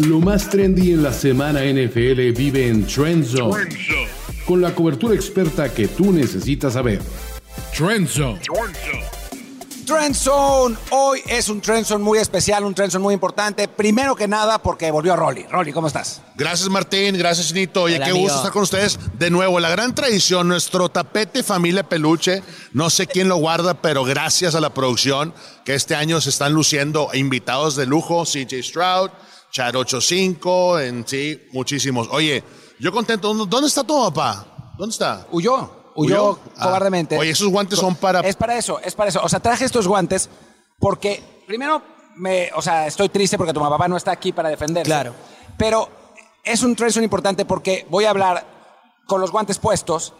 Lo más trendy en la semana NFL vive en Trend Zone, con la cobertura experta que tú necesitas saber. Trend Zone. Trend Zone. Hoy es un Trend Zone muy especial, un Trend Zone muy importante. Primero que nada, porque volvió Rolly. Rolly, ¿cómo estás? Gracias Martín, gracias Nito. Oye, Hola, qué amigo. gusto estar con ustedes de nuevo. La gran tradición, nuestro tapete familia peluche. No sé quién lo guarda, pero gracias a la producción que este año se están luciendo invitados de lujo. CJ Stroud, Chad 85, en sí, muchísimos. Oye, yo contento. ¿Dónde está tu papá? ¿Dónde está? Huyó. Huyó Ah. cobardemente. Oye, esos guantes son para... Es para eso, es para eso. O sea, traje estos guantes porque, primero, me, o sea, estoy triste porque tu papá no está aquí para defenderse. Claro. Pero es un Trend Zone importante porque voy a hablar con los guantes puestos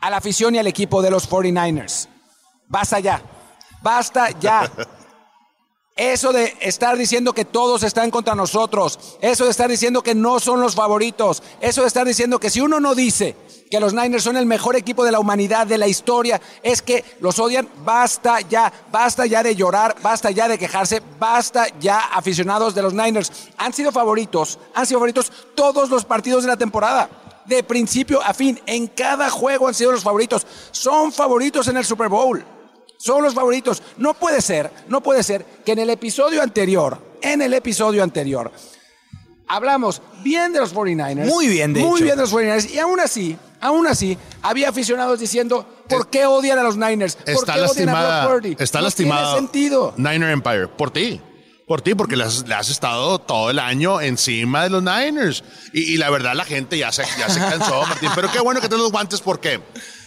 a la afición y al equipo de los 49ers. Basta ya. Basta ya. Eso de estar diciendo que todos están contra nosotros, eso de estar diciendo que no son los favoritos, eso de estar diciendo que si uno no dice que los Niners son el mejor equipo de la humanidad, de la historia, es que los odian, basta ya, basta ya de llorar, basta ya de quejarse, basta ya aficionados de los Niners. Han sido favoritos, han sido favoritos todos los partidos de la temporada. De principio a fin, en cada juego han sido los favoritos. Son favoritos en el Super Bowl son los favoritos. No puede ser, no puede ser que en el episodio anterior, en el episodio anterior, hablamos bien de los 49ers. Muy bien, de Muy hecho. bien de los 49ers. Y aún así, aún así, había aficionados diciendo, ¿por qué odian a los Niners? ¿Por Está qué odian a lastimada. Brock? Está no lastimada. tiene sentido. Niner Empire. Por ti. Por ti, porque le has, le has estado todo el año encima de los Niners. Y, y la verdad, la gente ya se, ya se cansó, Martín. Pero qué bueno que tenés los guantes, porque,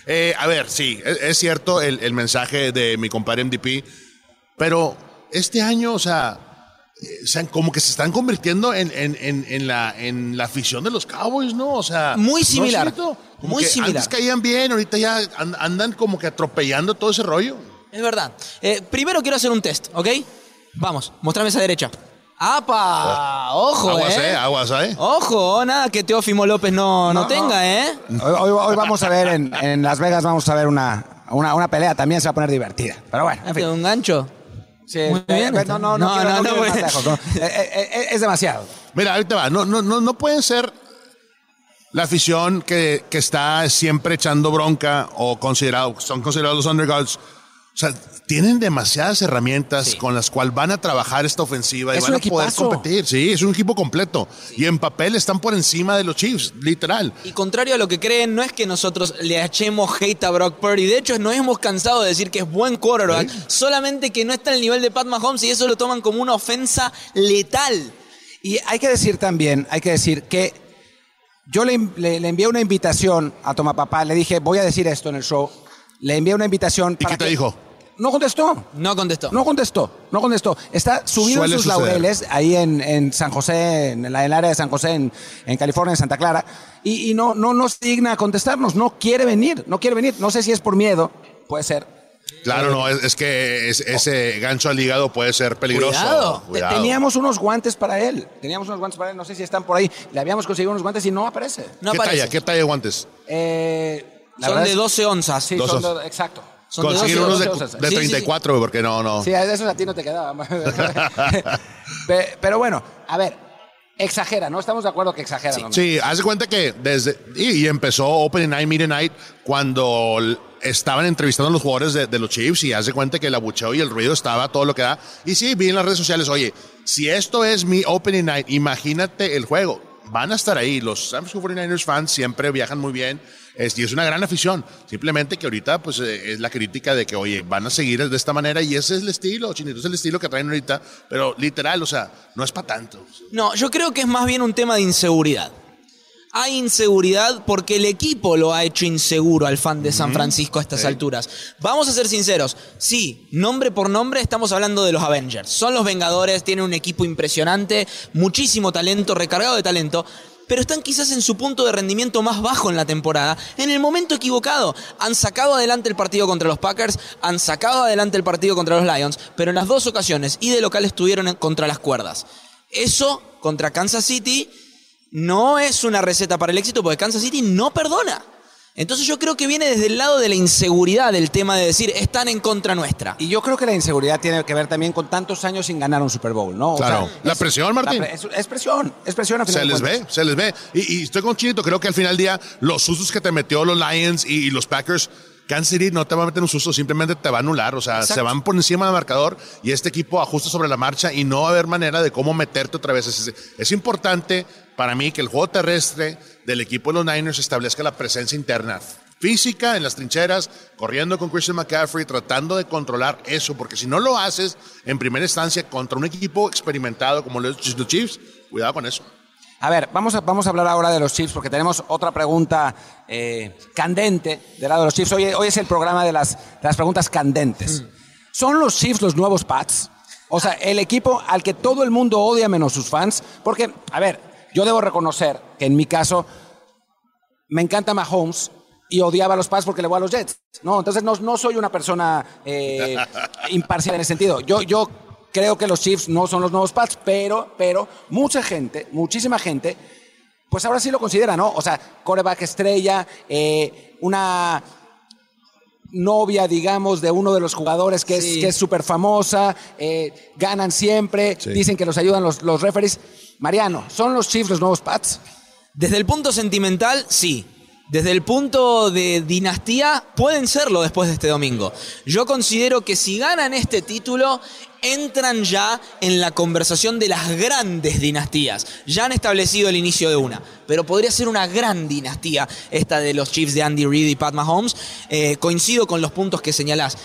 eh, a ver, sí, es, es cierto el, el mensaje de mi compadre MDP, pero este año, o sea, eh, como que se están convirtiendo en, en, en, en la, en la afición de los Cowboys, ¿no? O sea, Muy ¿no similar? Como muy similar. Antes caían bien, ahorita ya an- andan como que atropellando todo ese rollo. Es verdad. Eh, primero quiero hacer un test, ¿ok? Vamos, mostrame esa derecha. ¡Apa! ¡Ojo, Aguas, eh! eh, aguas, eh. ¡Ojo! Nada que Teófimo López no, no, No, tenga, ¿eh? Hoy, hoy- hoy vamos a ver en, en Las Vegas, vamos a ver una, una, una pelea. También se va a poner divertida. Pero bueno, en fin. ¿Un gancho? Sí, Muy bien, eh, está. no, no, no, No, quiero- no, quiero bueno. lejos. Eh, eh, eh, es demasiado. Mira, ahorita va. No, no, no, no pueden ser la afición que, que está siempre echando bronca o considerado, son considerados los underdogs. O sea, tienen demasiadas herramientas con las cuales van a trabajar esta ofensiva y van a poder competir. Sí, es un equipo completo. Y en papel están por encima de los Chiefs, literal. Y contrario a lo que creen, no es que nosotros le echemos hate a Brock Purdy. De hecho, nos hemos cansado de decir que es buen quarterback, solamente que no está al nivel de Pat Mahomes y eso lo toman como una ofensa letal. Y hay que decir también, hay que decir que yo le, le- le envié una invitación a Toma Papá, le dije, voy a decir esto en el show. Le envié una invitación. ¿Y para qué te que- dijo? No contestó. No contestó. No contestó, no contestó. Está subido Suele en sus suceder. laureles ahí en, en San José, en, la- en el área de San José, en, en California, en Santa Clara, y, y no, no, no se digna a contestarnos, no quiere venir, no quiere venir. No sé si es por miedo, puede ser. Claro, no, es, es que es- ese gancho al hígado puede ser peligroso. Cuidado. Te- Teníamos unos guantes para él, teníamos unos guantes para él, no sé si están por ahí. Le habíamos conseguido unos guantes y no aparece. No ¿Qué aparece. talla? ¿Qué talla de guantes? Eh, Son de es- 12 onzas. Sí, son onzas. de- exacto. Son de Conseguir 12 unos de, de Sí, sí, sí. 34, porque no, no. Sí, de esos a ti no te quedaban. Pe- Pero bueno, a ver, exagera, ¿no? Estamos de acuerdo que exagera. ¿no? Sí, haz de cuenta que desde. Y, y empezó Open Night, Media Night, cuando estaban entrevistando a los jugadores de, de los Chiefs y haz de cuenta que el abucheo y el ruido estaba todo lo que da. Y sí, vi en las redes sociales, oye, si esto es mi Opening Night, imagínate el juego. Van a estar ahí. Los San Francisco 49ers fans siempre viajan muy bien. Es, y es una gran afición. Simplemente que ahorita, pues, eh, es la crítica de que, oye, van a seguir de esta manera y ese es el estilo, chinito, es el estilo que traen ahorita. Pero literal, o sea, no es para tanto. No, yo creo que es más bien un tema de inseguridad. Hay inseguridad porque el equipo lo ha hecho inseguro al fan de San Francisco a estas alturas. Vamos a ser sinceros. Sí, nombre por nombre estamos hablando de los Avengers. Son los Vengadores, tienen un equipo impresionante, muchísimo talento, recargado de talento. Pero están quizás en su punto de rendimiento más bajo en la temporada, en el momento equivocado. Han sacado adelante el partido contra los Packers, han sacado adelante el partido contra los Lions, pero en las dos ocasiones y de local estuvieron en- contra las cuerdas. Eso contra Kansas City no es una receta para el éxito porque Kansas City no perdona. Entonces yo creo que viene desde el lado de la inseguridad del tema de decir, están en contra nuestra. Y yo creo que la inseguridad tiene que ver también con tantos años sin ganar un Super Bowl, ¿no? O Claro. sea, La es- presión, Martín. la pre- es, es presión, es presión. a final Se les ve, se les ve. Y, y estoy con Chinito, creo que al final del día, los sustos que te metió los Lions y, y los Packers, Kansas City no te va a meter un susto, simplemente te va a anular. O sea, Exacto. se van por encima del marcador y este equipo ajusta sobre la marcha y no va a haber manera de cómo meterte otra vez. Es, es importante para mí que el juego terrestre del equipo de los Niners establezca la presencia interna física en las trincheras, corriendo con Christian McCaffrey, tratando de controlar eso, porque si no lo haces en primera instancia contra un equipo experimentado como los los Chiefs, cuidado con eso. A ver, vamos a, vamos a hablar ahora de los Chiefs porque tenemos otra pregunta eh, candente del lado de los Chiefs. Hoy, hoy es el programa de las, de las preguntas candentes. ¿Son los Chiefs los nuevos Pats? O sea, el equipo al que todo el mundo odia menos sus fans. Porque, a ver, yo debo reconocer que en mi caso me encanta Mahomes y odiaba a los Pats porque le voy a los Jets. No, entonces no, no soy una persona eh, imparcial en ese sentido. Yo, yo creo que los Chiefs no son los nuevos Pats, pero, pero mucha gente, muchísima gente, pues ahora sí lo considera, ¿no? O sea, coreback estrella, eh, una novia, digamos, de uno de los jugadores que Sí. es que es súper famosa, eh, ganan siempre, Sí. dicen que los ayudan los, los referees. Mariano, ¿son los Chiefs los nuevos Pats? Desde el punto sentimental, sí. Desde el punto de dinastía, pueden serlo después de este domingo. Yo considero que si ganan este título, entran ya en la conversación de las grandes dinastías. Ya han establecido el inicio de una, pero podría ser una gran dinastía esta de los Chiefs de Andy Reid y Pat Mahomes. Eh, coincido con los puntos que señalás.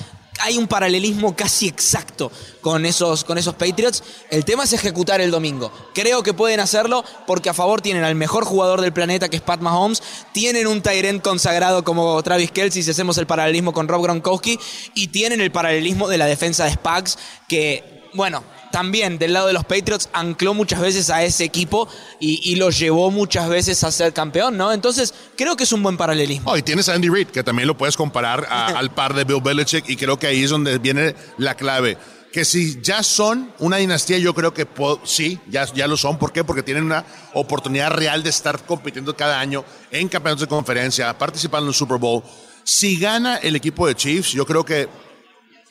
Hay un paralelismo casi exacto con esos, con esos Patriots. El tema es ejecutar el domingo. Creo que pueden hacerlo porque a favor tienen al mejor jugador del planeta que es Pat Mahomes. Tienen un Tyrant consagrado como Travis Kelsey, si hacemos el paralelismo con Rob Gronkowski. Y tienen el paralelismo de la defensa de Spags que, bueno, también del lado de los Patriots ancló muchas veces a ese equipo y, y lo llevó muchas veces a ser campeón, ¿no? Entonces creo que es un buen paralelismo. Oh, y tienes a Andy Reid, que también lo puedes comparar a- al par de Bill Belichick, y creo que ahí es donde viene la clave. Que si ya son una dinastía, yo creo que sí, ya, ya lo son. ¿Por qué? Porque tienen una oportunidad real de estar compitiendo cada año en campeonatos de conferencia, participando en el Super Bowl. Si gana el equipo de Chiefs, yo creo que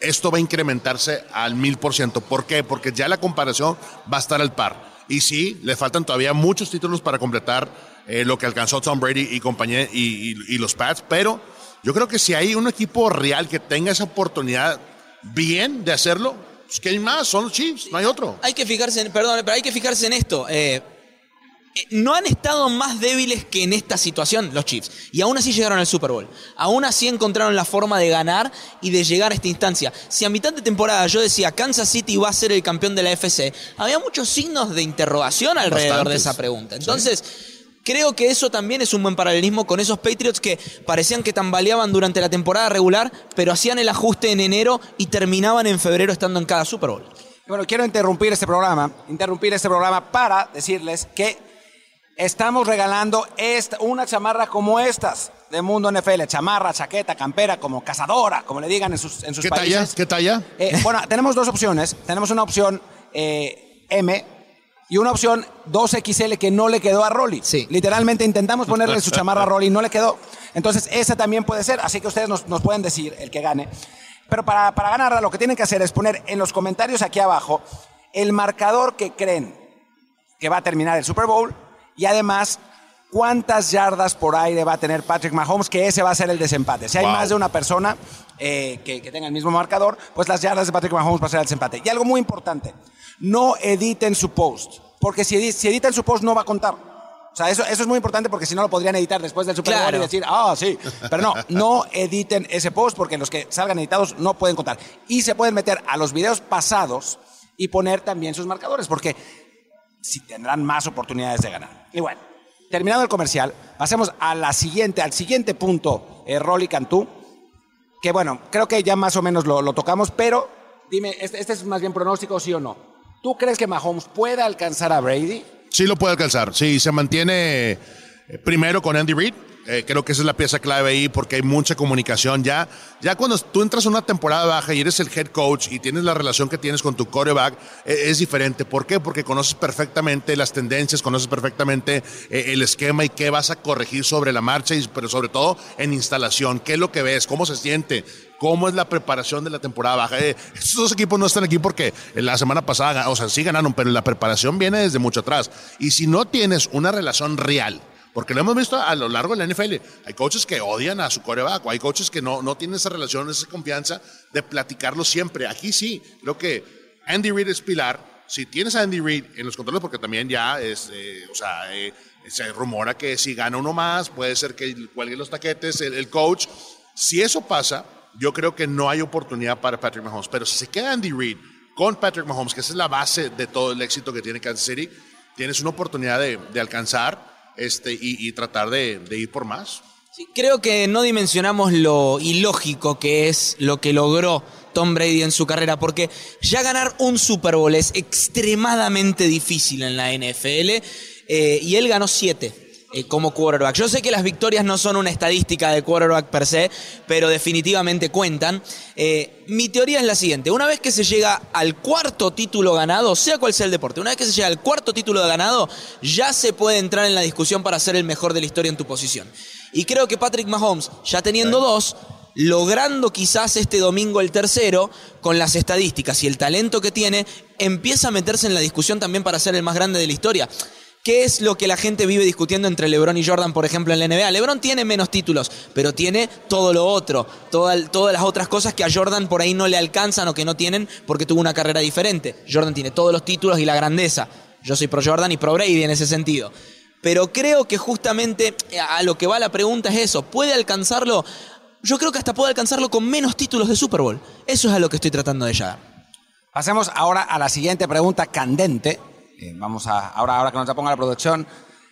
esto va a incrementarse al mil por ciento. ¿Por qué? Porque ya la comparación va a estar al par. Y sí, le faltan todavía muchos títulos para completar eh, lo que alcanzó Tom Brady y compañía y, los Pats, pero yo creo que si hay un equipo real que tenga esa oportunidad bien de hacerlo, pues ¿qué hay más? Son los Chiefs, no hay otro. Hay que fijarse en, perdón, pero hay que fijarse en esto. eh, no han estado más débiles que en esta situación los Chiefs. Y aún así llegaron al Super Bowl. Aún así encontraron la forma de ganar y de llegar a esta instancia. Si a mitad de temporada yo decía Kansas City va a ser el campeón de la FC, había muchos signos de interrogación alrededor de esa pregunta. Entonces, creo que eso también es un buen paralelismo con esos Patriots que parecían que tambaleaban durante la temporada regular, pero hacían el ajuste en enero y terminaban en febrero estando en cada Super Bowl. Bueno, quiero interrumpir este programa, interrumpir este programa para decirles que estamos regalando esta, una chamarra como estas de Mundo NFL, chamarra, chaqueta, campera, como cazadora, como le digan en sus, en sus ¿Qué talla? países. ¿Qué talla? Eh, bueno, tenemos dos opciones. Tenemos una opción eh, M y una opción 2XL que no le quedó a Rolly. Sí. Literalmente intentamos ponerle su chamarra a Rolly y no le quedó. Entonces, esa también puede ser. Así que ustedes nos, nos pueden decir el que gane. Pero para, para ganarla, lo que tienen que hacer es poner en los comentarios aquí abajo el marcador que creen que va a terminar el Super Bowl y además cuántas yardas por aire va a tener Patrick Mahomes, que ese va a ser el desempate. Si hay Wow. más de una persona eh, que, que tenga el mismo marcador, pues las yardas de Patrick Mahomes va a ser el desempate. Y algo muy importante, no editen su post, porque si, si editan su post no va a contar. O sea, eso, eso es muy importante porque si no lo podrían editar después del Super Bowl Claro. y decir, ah, sí. Pero no, no editen ese post porque los que salgan editados no pueden contar. Y se pueden meter a los videos pasados y poner también sus marcadores, porque si tendrán más oportunidades de ganar. Y bueno, terminado el comercial, pasemos a la siguiente, al siguiente punto, eh, Rolly Cantú, que bueno, creo que ya más o menos lo, tocamos, pero dime, este, este es más bien pronóstico, sí o no. ¿Tú crees que Mahomes pueda alcanzar a Brady? Sí lo puede alcanzar. Sí, se mantiene primero con Andy Reid. Eh, creo que esa es la pieza clave ahí porque hay mucha comunicación. Ya, ya cuando tú entras a una temporada baja y eres el head coach y tienes la relación que tienes con tu quarterback, eh, es diferente. ¿Por qué? Porque conoces perfectamente las tendencias, conoces perfectamente eh, el esquema y qué vas a corregir sobre la marcha, y, pero sobre todo en instalación. ¿Qué es lo que ves? ¿Cómo se siente? cómo es la preparación de la temporada baja. estos dos equipos no están aquí porque la semana pasada, o sea, sí ganaron, pero la preparación viene desde mucho atrás. Y si no tienes una relación real porque lo hemos visto a lo largo de la NFL. Hay coaches que odian a su coreback, hay coaches que no, no tienen esa relación, esa confianza de platicarlo siempre. Aquí sí, creo que Andy Reid es pilar. Si tienes a Andy Reid en los controles, porque también ya es, eh, o sea, eh, se rumora que si gana uno más, puede ser que cuelgue los taquetes el, coach. Si eso pasa, yo creo que no hay oportunidad para Patrick Mahomes. Pero si se queda Andy Reid con Patrick Mahomes, que esa es la base de todo el éxito que tiene Kansas City, tienes una oportunidad de, de alcanzar este, y, tratar de, ir por más. creo que no dimensionamos lo ilógico que es lo que logró Tom Brady en su carrera, porque ya ganar un Super Bowl es extremadamente difícil en la NFL eh, y él ganó siete. Eh, como quarterback. Yo sé que las victorias no son una estadística de quarterback per se, pero definitivamente cuentan. Eh, mi teoría es la siguiente, una vez que se llega al cuarto título ganado, sea cual sea el deporte, una vez que se llega al cuarto título ganado, ya se puede entrar en la discusión para ser el mejor de la historia en tu posición. Y creo que Patrick Mahomes, ya teniendo dos, logrando quizás este domingo el tercero, con las estadísticas y el talento que tiene, empieza a meterse en la discusión también para ser el más grande de la historia. ¿Qué es lo que la gente vive discutiendo entre LeBron y Jordan, por ejemplo, en la NBA? LeBron tiene menos títulos, pero tiene todo lo otro, todas las otras cosas que a Jordan por ahí no le alcanzan o que no tienen porque tuvo una carrera diferente. Jordan tiene todos los títulos y la grandeza. Yo soy pro Jordan y pro Brady en ese sentido. Pero creo que justamente eh, a lo que va la pregunta es eso. ¿Puede alcanzarlo? Yo creo que hasta puede alcanzarlo con menos títulos de Super Bowl. Eso es a lo que estoy tratando de llegar. Pasemos ahora a la siguiente pregunta candente eh, vamos a, ahora, ahora que nos la ponga la producción,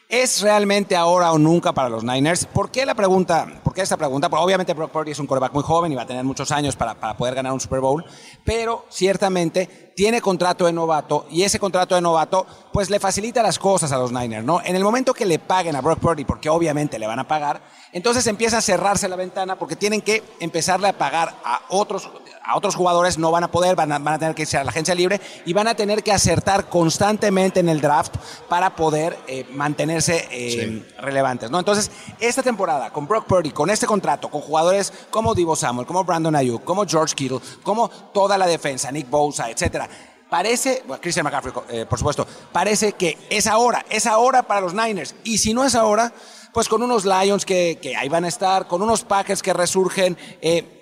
¿es realmente ahora o nunca para los Niners? ¿Por qué la pregunta? ¿Por qué esta pregunta? Porque obviamente Brock Purdy es un quarterback muy joven y va a tener muchos años para, para poder ganar un Super Bowl, pero ciertamente tiene contrato de novato y ese contrato de novato pues le facilita las cosas a los Niners, ¿no? En el momento que le paguen a Brock Purdy, porque obviamente le van a pagar, entonces empieza a cerrarse la ventana porque tienen que empezarle a pagar a otros a otros jugadores no van a poder, van a, tener que irse a la agencia libre y van a tener que acertar constantemente en el draft para poder eh, mantenerse eh, relevantes. ¿no? Entonces, esta temporada con Brock Purdy, con este contrato, con jugadores como Divo Samuel, como Brandon Ayuk, como George Kittle, como toda la defensa, Nick Bosa, etcétera, parece, bueno, Christian McCaffrey, eh, por supuesto, parece que es ahora, es ahora para los Niners. Y si no es ahora, pues con unos Lions que, ahí van a estar, con unos Packers que resurgen,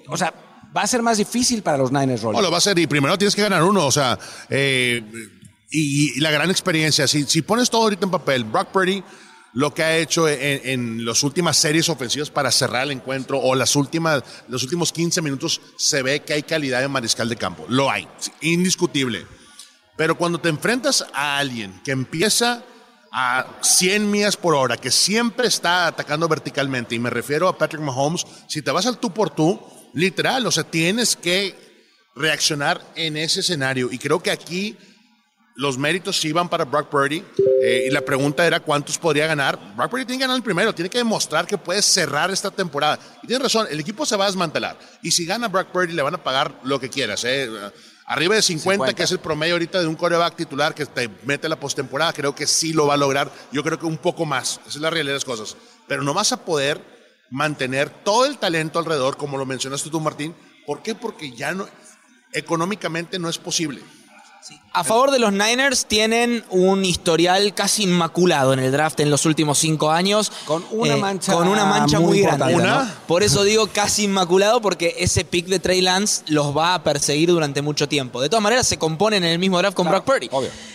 o sea, va a ser más difícil para los Niners, Rolly. lo va a ser, y primero tienes que ganar uno, o sea, eh, y, la gran experiencia. Si, pones todo ahorita en papel, Brock Purdy, lo que ha hecho en, en las últimas series ofensivas para cerrar el encuentro o las últimas, los últimos 15 minutos, se ve que hay calidad en mariscal de campo. Lo hay, indiscutible. Pero cuando te enfrentas a alguien que empieza a 100 millas por hora, que siempre está atacando verticalmente, y me refiero a Patrick Mahomes, si te vas al tú por tú, Literal, o sea, tienes que reaccionar en ese escenario. Y creo que aquí los méritos sí van para Brock Purdy. Eh, y la pregunta era cuántos podría ganar. Brock Purdy tiene que ganar el primero, tiene que demostrar que puede cerrar esta temporada. Y tienes razón, el equipo se va a desmantelar. Y si gana Brock Purdy, le van a pagar lo que quieras. Eh. Arriba de 50, que es el promedio ahorita de un coreback titular que te mete la postemporada, creo que sí lo va a lograr. Yo creo que un poco más. Esa es la realidad de las cosas. Pero no vas a poder mantener todo el talento alrededor, como lo mencionaste tú, Martín. ¿Por qué? Porque ya no, económicamente no es posible. A favor de los Niners tienen un historial casi inmaculado en el draft en los últimos cinco años. Con una eh, mancha, con una mancha muy, grande. Por eso digo casi inmaculado, porque ese pick de Trey Lance los va a perseguir durante mucho tiempo. De todas maneras, se componen en el mismo draft con Brock Purdy.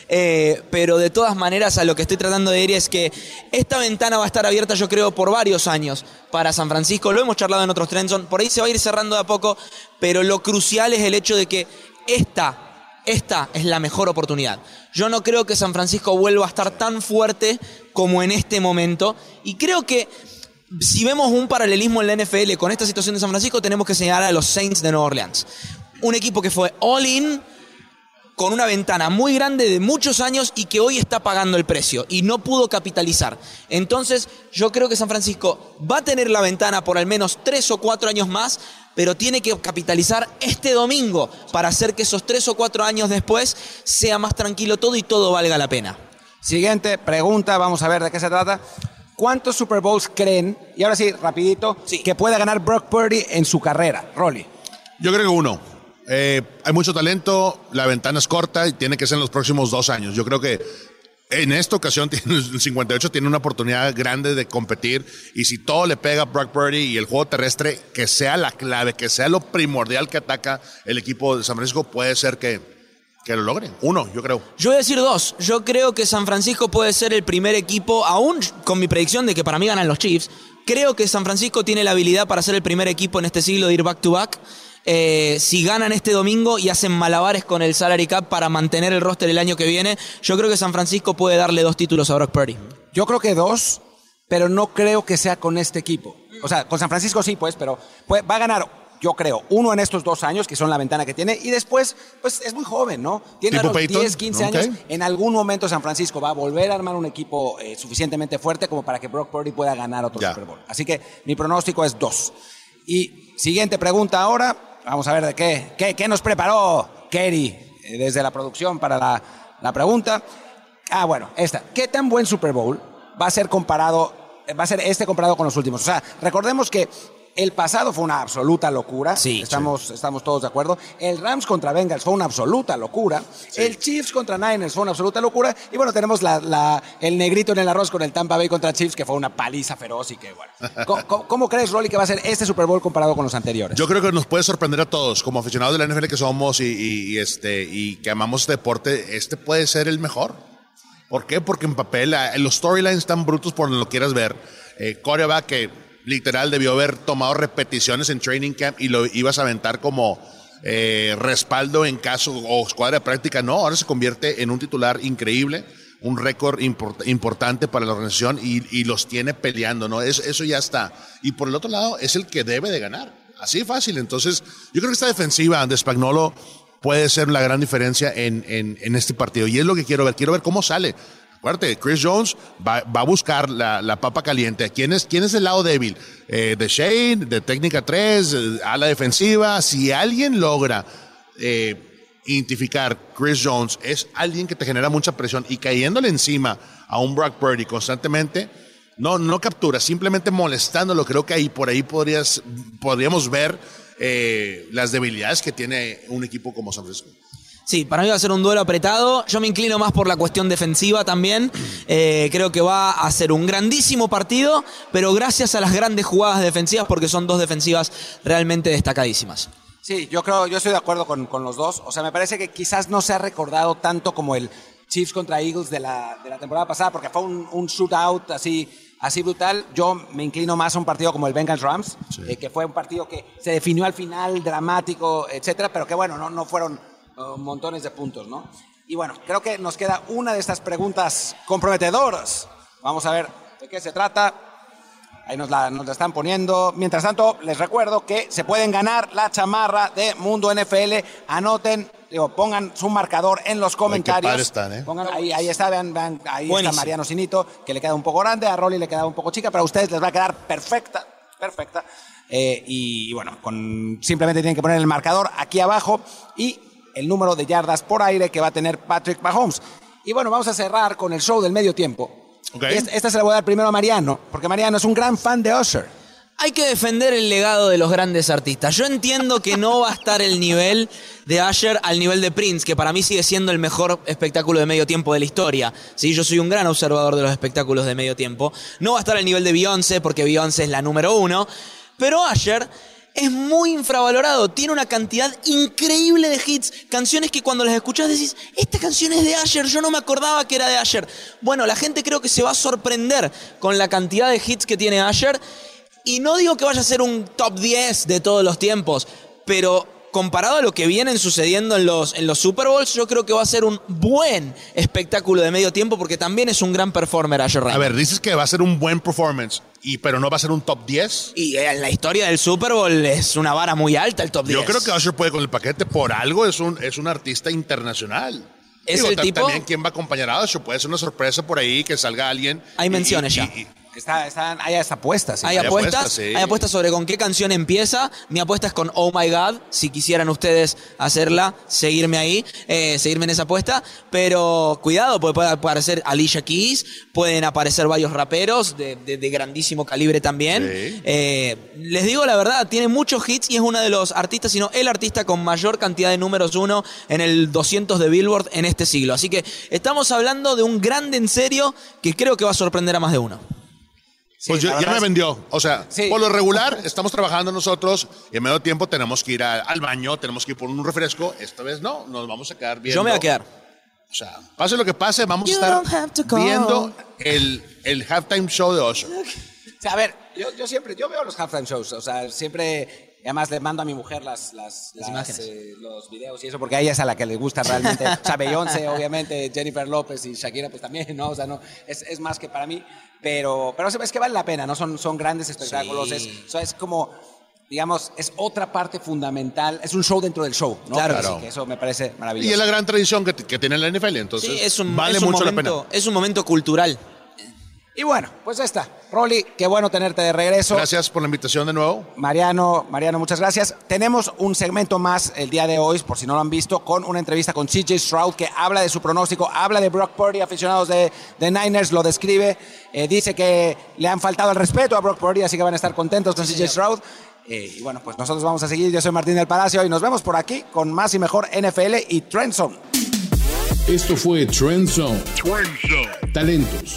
Eh, pero de todas maneras, a lo que estoy tratando de ir es que esta ventana va a estar abierta, yo creo, por varios años para San Francisco. Lo hemos charlado en otros Trenson. Por ahí se va a ir cerrando de a poco, pero lo crucial es el hecho de que esta esta es la mejor oportunidad. Yo no creo que San Francisco vuelva a estar tan fuerte como en este momento y creo que si vemos un paralelismo en la NFL con esta situación de San Francisco, tenemos que señalar a los Saints de Nueva Orleans. Un equipo que fue all in con una ventana muy grande de muchos años y que hoy está pagando el precio y no pudo capitalizar. Entonces, yo creo que San Francisco va a tener la ventana por al menos tres o cuatro años más, pero tiene que capitalizar este domingo para hacer que esos tres o cuatro años después sea más tranquilo todo y todo valga la pena. Siguiente pregunta, vamos a ver de qué se trata. ¿Cuántos Super Bowls creen, y ahora sí, rapidito, Sí. que pueda ganar Brock Purdy en su carrera? Rolly. Yo creo que uno. Eh, hay mucho talento, la ventana es corta y tiene que ser en los próximos dos años. Yo creo que en esta ocasión el 58 tiene una oportunidad grande de competir y si todo le pega a Brock Purdy y el juego terrestre, que sea la clave, que sea lo primordial que ataca el equipo de San Francisco, puede ser que, que lo logren. Uno, yo creo. Yo voy a decir dos. Yo creo que San Francisco puede ser el primer equipo, aún con mi predicción de que para mí ganan los Chiefs. Creo que San Francisco tiene la habilidad para ser el primer equipo en este siglo de ir back to back. Eh, si ganan este domingo y hacen malabares con el salary cap para mantener el roster el año que viene, yo creo que San Francisco puede darle dos títulos a Brock Purdy. Yo creo que dos, pero no creo que sea con este equipo. O sea, con San Francisco sí, pues, pero va a ganar, yo creo, uno en estos dos años, que son la ventana que tiene, y después, pues es muy joven, ¿no? Tiene a ¿Tipo los Peyton? 10, 15 Ok. años. En algún momento San Francisco va a volver a armar un equipo eh, suficientemente fuerte como para que Brock Purdy pueda ganar otro Ya. Super Bowl. Así que mi pronóstico es dos. Y siguiente pregunta ahora, vamos a ver de qué, qué, qué nos preparó Kerry eh, desde la producción para la, la pregunta. Ah, bueno, esta. ¿Qué tan buen Super Bowl va a ser comparado, eh, va a ser este comparado con los últimos? O sea, recordemos que el pasado fue una absoluta locura. Sí, estamos, estamos todos de acuerdo. El Rams contra Bengals fue una absoluta locura. El Chiefs contra Niners fue una absoluta locura. Y bueno, tenemos la, la- el negrito en el arroz con el Tampa Bay contra Chiefs, que fue una paliza feroz y que bueno. ¿Cómo, cómo- cómo crees, Rolly, que va a ser este Super Bowl comparado con los anteriores? Yo creo que nos puede sorprender a todos, como aficionados de la NFL que somos y, y- y este, y que amamos este deporte, este puede ser el mejor. ¿Por qué? Porque en papel ah, los storylines están brutos por donde lo quieras ver. Eh, Coreback que literal debió haber tomado repeticiones en training camp y lo ibas a aventar como eh, respaldo en caso o escuadra de práctica. No, ahora se convierte en un titular increíble, un récord import- importante para la organización y, los tiene peleando, ¿no? Eso, ya está. Y por el otro lado, es el que debe de ganar. Así fácil. Entonces, yo creo que esta defensiva de Spagnolo puede ser la gran diferencia en, en, en este partido. Y es lo que quiero ver. Quiero ver cómo sale. Acuérdate, Chris Jones va, a buscar la, papa caliente. ¿Quién es, quién es el lado débil? Eh, de Shane, de técnica 3, eh, a la defensiva. Si alguien logra eh, identificar Chris Jones, es alguien que te genera mucha presión y cayéndole encima a un Brock Purdy constantemente, no, no captura, simplemente molestándolo. Creo que ahí por ahí podrías, podríamos ver eh, las debilidades que tiene un equipo como San Francisco. Sí, para mí va a ser un duelo apretado. Yo me inclino más por la cuestión defensiva también. Eh, creo que va a ser un grandísimo partido, pero gracias a las grandes jugadas defensivas, porque son dos defensivas realmente destacadísimas. Sí, yo creo, yo estoy de acuerdo con, con los dos. O sea, me parece que quizás no se ha recordado tanto como el Chiefs contra Eagles de la, de la temporada pasada, porque fue un, un shootout así, así brutal. Yo me inclino más a un partido como el Bengals Rams, eh, que fue un partido que se definió al final, dramático, etcétera, pero que bueno, no, no fueron montones de puntos, ¿no? Y bueno, creo que nos queda una de estas preguntas comprometedoras. Vamos a ver de qué se trata. Ahí nos la, nos la están poniendo. Mientras tanto, les recuerdo que se pueden ganar la chamarra de Mundo NFL. Anoten, digo, pongan su marcador en los comentarios. están, ¿eh? Pongan, ahí, ahí está, vean, vean, ahí Buenísimo. está Mariano Sinito, que le queda un poco grande, a Rolly le queda un poco chica, pero a ustedes les va a quedar perfecta, perfecta. Eh, y, y bueno, con, simplemente tienen que poner el marcador aquí abajo y el número de yardas por aire que va a tener Patrick Mahomes. Y bueno, vamos a cerrar con el show del medio tiempo. Esta, esta se la voy a dar primero a Mariano, porque Mariano es un gran fan de Usher. Hay que defender el legado de los grandes artistas. Yo entiendo que no va a estar el nivel de Usher al nivel de Prince, que para mí sigue siendo el mejor espectáculo de medio tiempo de la historia. ¿sí? Yo soy un gran observador de los espectáculos de medio tiempo. No va a estar al nivel de Beyoncé, porque Beyoncé es la número uno. Pero Usher es muy infravalorado. Tiene una cantidad increíble de hits. Canciones que cuando las escuchás decís, esta canción es de Usher, yo no me acordaba que era de Usher. Bueno, la gente creo que se va a sorprender con la cantidad de hits que tiene Usher. Y no digo que vaya a ser un top 10 de todos los tiempos, pero comparado a lo que vienen sucediendo en los, en los Super Bowls, yo creo que va a ser un buen espectáculo de medio tiempo porque también es un gran performer Asher A ver, dices que va a ser un buen performance, y, pero no va a ser un top 10. Y en la historia del Super Bowl es una vara muy alta el top 10. Yo creo que Usher puede con el paquete, por algo es un, es un artista internacional. ¿Es el tipo? También quién va a acompañar a Usher, puede ser una sorpresa por ahí que salga alguien. Hay menciones ya. Está, están, hay apuestas. Hay, apuestas, hay apuestas sobre con qué canción empieza. Mi apuesta es con Oh My God. Si quisieran ustedes hacerla, seguirme ahí, eh, seguirme en esa apuesta. Pero cuidado, porque puede aparecer Alicia Keys, pueden aparecer varios raperos de, grandísimo calibre también. Eh, les digo la verdad, tiene muchos hits y es uno de los artistas, sino el artista con mayor cantidad de números uno en el 200 de Billboard en este siglo. Así que estamos hablando de un grande en serio que creo que va a sorprender a más de uno pues ya me vendió. O sea, por lo regular, estamos trabajando nosotros y en medio tiempo tenemos que ir al baño, tenemos que ir por un refresco. Esta vez no, nos vamos a quedar viendo. Yo me voy a quedar. O sea, pase lo que pase, vamos a estar viendo el, el halftime show de Usher. a ver, yo, yo, siempre, yo veo los halftime shows, o sea, siempre y además le mando a mi mujer las, las, imágenes. Eh, los videos y eso, porque a ella es a la que le gusta realmente. o sea, Beyoncé, obviamente, Jennifer López y Shakira, pues también, ¿no? O sea, no, es, es más que para mí. Pero, pero es que vale la pena, ¿no? Son, son grandes espectáculos. Es, o sea, es como, digamos, es otra parte fundamental. Es un show dentro del show, ¿no? Claro. que eso me parece maravilloso. Y es la gran tradición que, que tiene la NFL, entonces sí, es un, vale mucho la pena. Es un momento cultural. Y bueno, pues ya está. Rolly, qué bueno tenerte de regreso. Gracias por la invitación de nuevo. Mariano, Mariano, muchas gracias. Tenemos un segmento más el día de hoy, por si no lo han visto, con una entrevista con CJ Stroud que habla de su pronóstico, habla de Brock Purdy, aficionados de, de Niners, lo describe, eh, dice que le han faltado el respeto a Brock Purdy, así que van a estar contentos con CJ Stroud. Eh, y bueno, pues nosotros vamos a seguir. Yo soy Martín del Palacio y nos vemos por aquí con más y mejor NFL y Trend Esto fue Trend Zone. Talentos